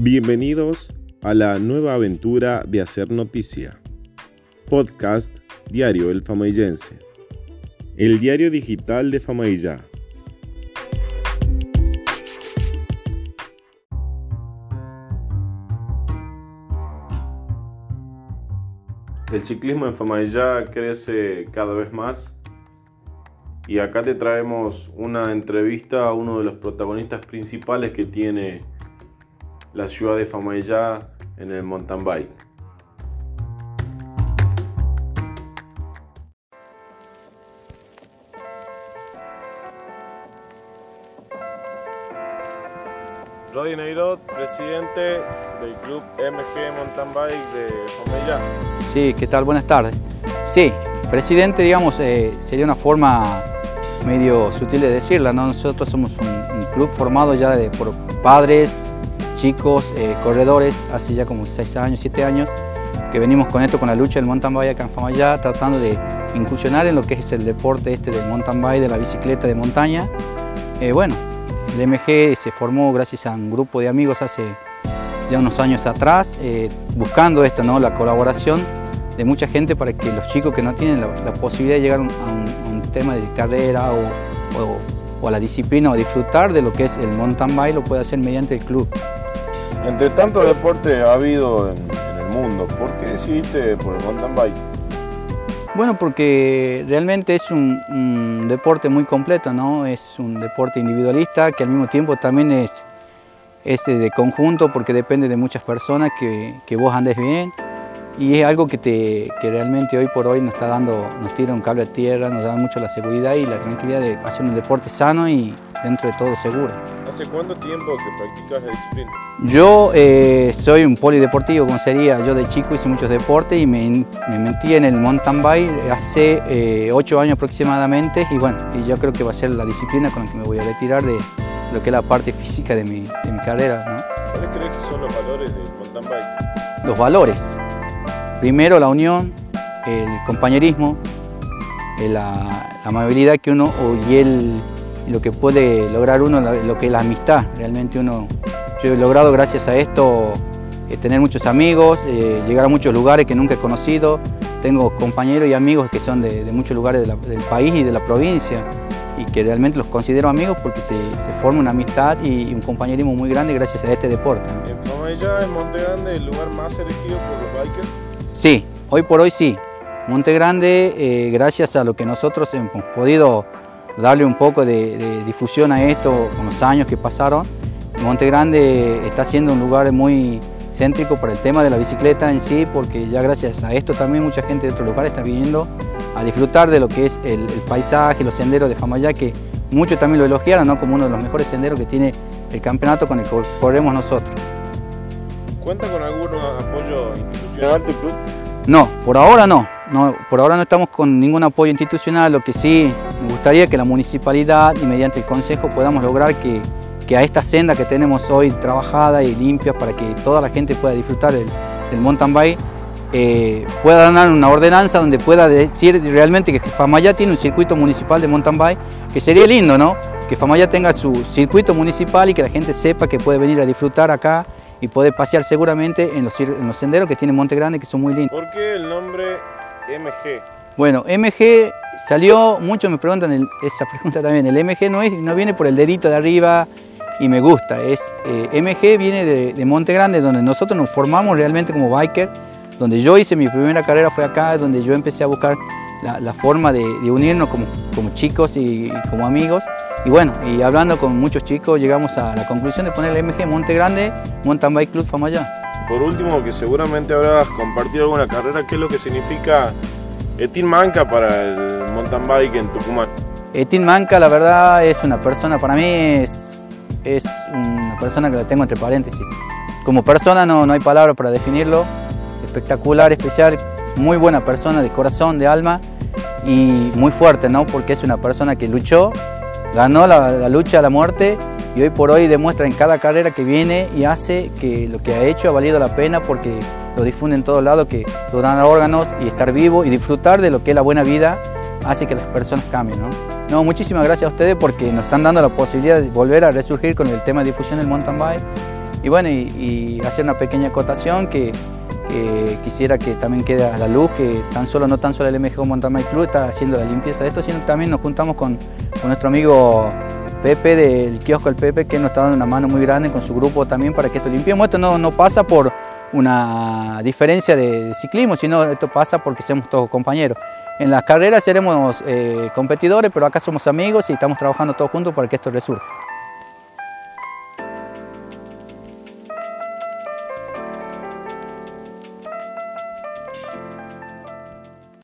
Bienvenidos a la nueva aventura de Hacer Noticia. Podcast Diario El Famaillense. El diario digital de Famaillá. El ciclismo en Famaillá crece cada vez más y acá te traemos una entrevista a uno de los protagonistas principales que tiene la ciudad de Famaillá en el mountain bike. Rodi Neirot, presidente del club MG Mountain Bike de Famaillá. Sí, ¿qué tal? Buenas tardes. Sí, presidente, digamos, eh, sería una forma medio sutil de decirla, ¿no? Nosotros somos un, un club formado ya de, por padres, chicos, eh, corredores, hace ya como 6 años, 7 años, que venimos con esto, con la lucha del mountain bike acá en Famayá, tratando de incursionar en lo que es el deporte este del mountain bike, de la bicicleta de montaña. Eh, bueno, el MG se formó gracias a un grupo de amigos hace ya unos años atrás, eh, buscando esto, ¿no? la colaboración de mucha gente para que los chicos que no tienen la, posibilidad de llegar a un, tema de carrera o, o, a la disciplina o disfrutar de lo que es el mountain bike lo pueda hacer mediante el club. Entre tanto deporte ha habido en, el mundo, ¿por qué decidiste por el mountain bike? Bueno, porque realmente es un, deporte muy completo, ¿no? Es un deporte individualista que al mismo tiempo también es, es de conjunto porque depende de muchas personas que, que vos andes bien y es algo que, te, que realmente hoy por hoy nos está dando, nos tira un cable a tierra, nos da mucho la seguridad y la tranquilidad de hacer un deporte sano y dentro de todo seguro. ¿Hace cuánto tiempo que practicas la disciplina? Yo eh, soy un polideportivo, como sería, yo de chico hice muchos deportes y me, me metí en el mountain bike hace eh, ocho años aproximadamente y bueno, y yo creo que va a ser la disciplina con la que me voy a retirar de lo que es la parte física de mi, de mi carrera. ¿no? ¿Cuáles crees que son los valores del mountain bike? Los valores. Primero la unión, el compañerismo, la, la amabilidad que uno y el, lo que puede lograr uno, lo que es la amistad. Realmente uno, yo he logrado gracias a esto eh, tener muchos amigos, eh, llegar a muchos lugares que nunca he conocido. Tengo compañeros y amigos que son de, de muchos lugares de la, del país y de la provincia y que realmente los considero amigos porque se, se forma una amistad y, y, un compañerismo muy grande gracias a este deporte. ¿no? ¿En Famaillá, en Monte Grande, el lugar más elegido por los bikers? Sí, hoy por hoy sí. Monte Grande, eh, gracias a lo que nosotros hemos podido darle un poco de, de, difusión a esto con los años que pasaron, Monte Grande está siendo un lugar muy céntrico para el tema de la bicicleta en sí, porque ya gracias a esto también mucha gente de otros lugares está viniendo a disfrutar de lo que es el, el paisaje, los senderos de Famayá, que muchos también lo elogiaron ¿no? como uno de los mejores senderos que tiene el campeonato con el que corremos nosotros. ¿Cuenta con algún apoyo institucional tu club? No, por ahora no. no. Por ahora no estamos con ningún apoyo institucional. Lo que sí me gustaría que la municipalidad y mediante el consejo podamos lograr que, que a esta senda que tenemos hoy trabajada y limpia para que toda la gente pueda disfrutar del, del mountain bike, eh, pueda dar una ordenanza donde pueda decir realmente que Famayá tiene un circuito municipal de mountain bike, que sería lindo, ¿no? Que Famayá tenga su circuito municipal y que la gente sepa que puede venir a disfrutar acá y poder pasear seguramente en los, en los senderos que tiene Monte Grande que son muy lindos. ¿Por qué el nombre MG? Bueno, MG salió, muchos me preguntan el, esa pregunta también, el MG no, es, no viene por el dedito de arriba y me gusta, es eh, MG viene de, de, Monte Grande donde nosotros nos formamos realmente como biker, donde yo hice mi primera carrera fue acá, donde yo empecé a buscar la, la forma de, de, unirnos como, como chicos y, y como amigos y bueno, y hablando con muchos chicos llegamos a la conclusión de poner el MG Monte Grande Mountain Bike Club Famayá. Por último, que seguramente habrás compartido alguna carrera, ¿qué es lo que significa Etin Manca para el mountain bike en Tucumán? Etin Manca, la verdad, es una persona, para mí es, es una persona que la tengo entre paréntesis. Como persona no, no hay palabras para definirlo, espectacular, especial, muy buena persona de corazón, de alma y muy fuerte, ¿no? Porque es una persona que luchó ganó la, la, lucha a la muerte y hoy por hoy demuestra en cada carrera que viene y hace que lo que ha hecho ha valido la pena porque lo difunde en todos lados, que donar órganos y estar vivo y disfrutar de lo que es la buena vida hace que las personas cambien. ¿no? No, muchísimas gracias a ustedes porque nos están dando la posibilidad de volver a resurgir con el tema de difusión del mountain bike Y bueno, y, hacer una pequeña acotación que, quisiera que también quede a la luz, que tan solo, no tan solo el MGO Montamay Club está haciendo la limpieza de esto, sino también nos juntamos con, con nuestro amigo Pepe del kiosco El Pepe, que nos está dando una mano muy grande con su grupo también para que esto limpiemos. Esto no, no pasa por una diferencia de ciclismo, sino esto pasa porque somos todos compañeros. En las carreras seremos eh, competidores, pero acá somos amigos y estamos trabajando todos juntos para que esto resurja.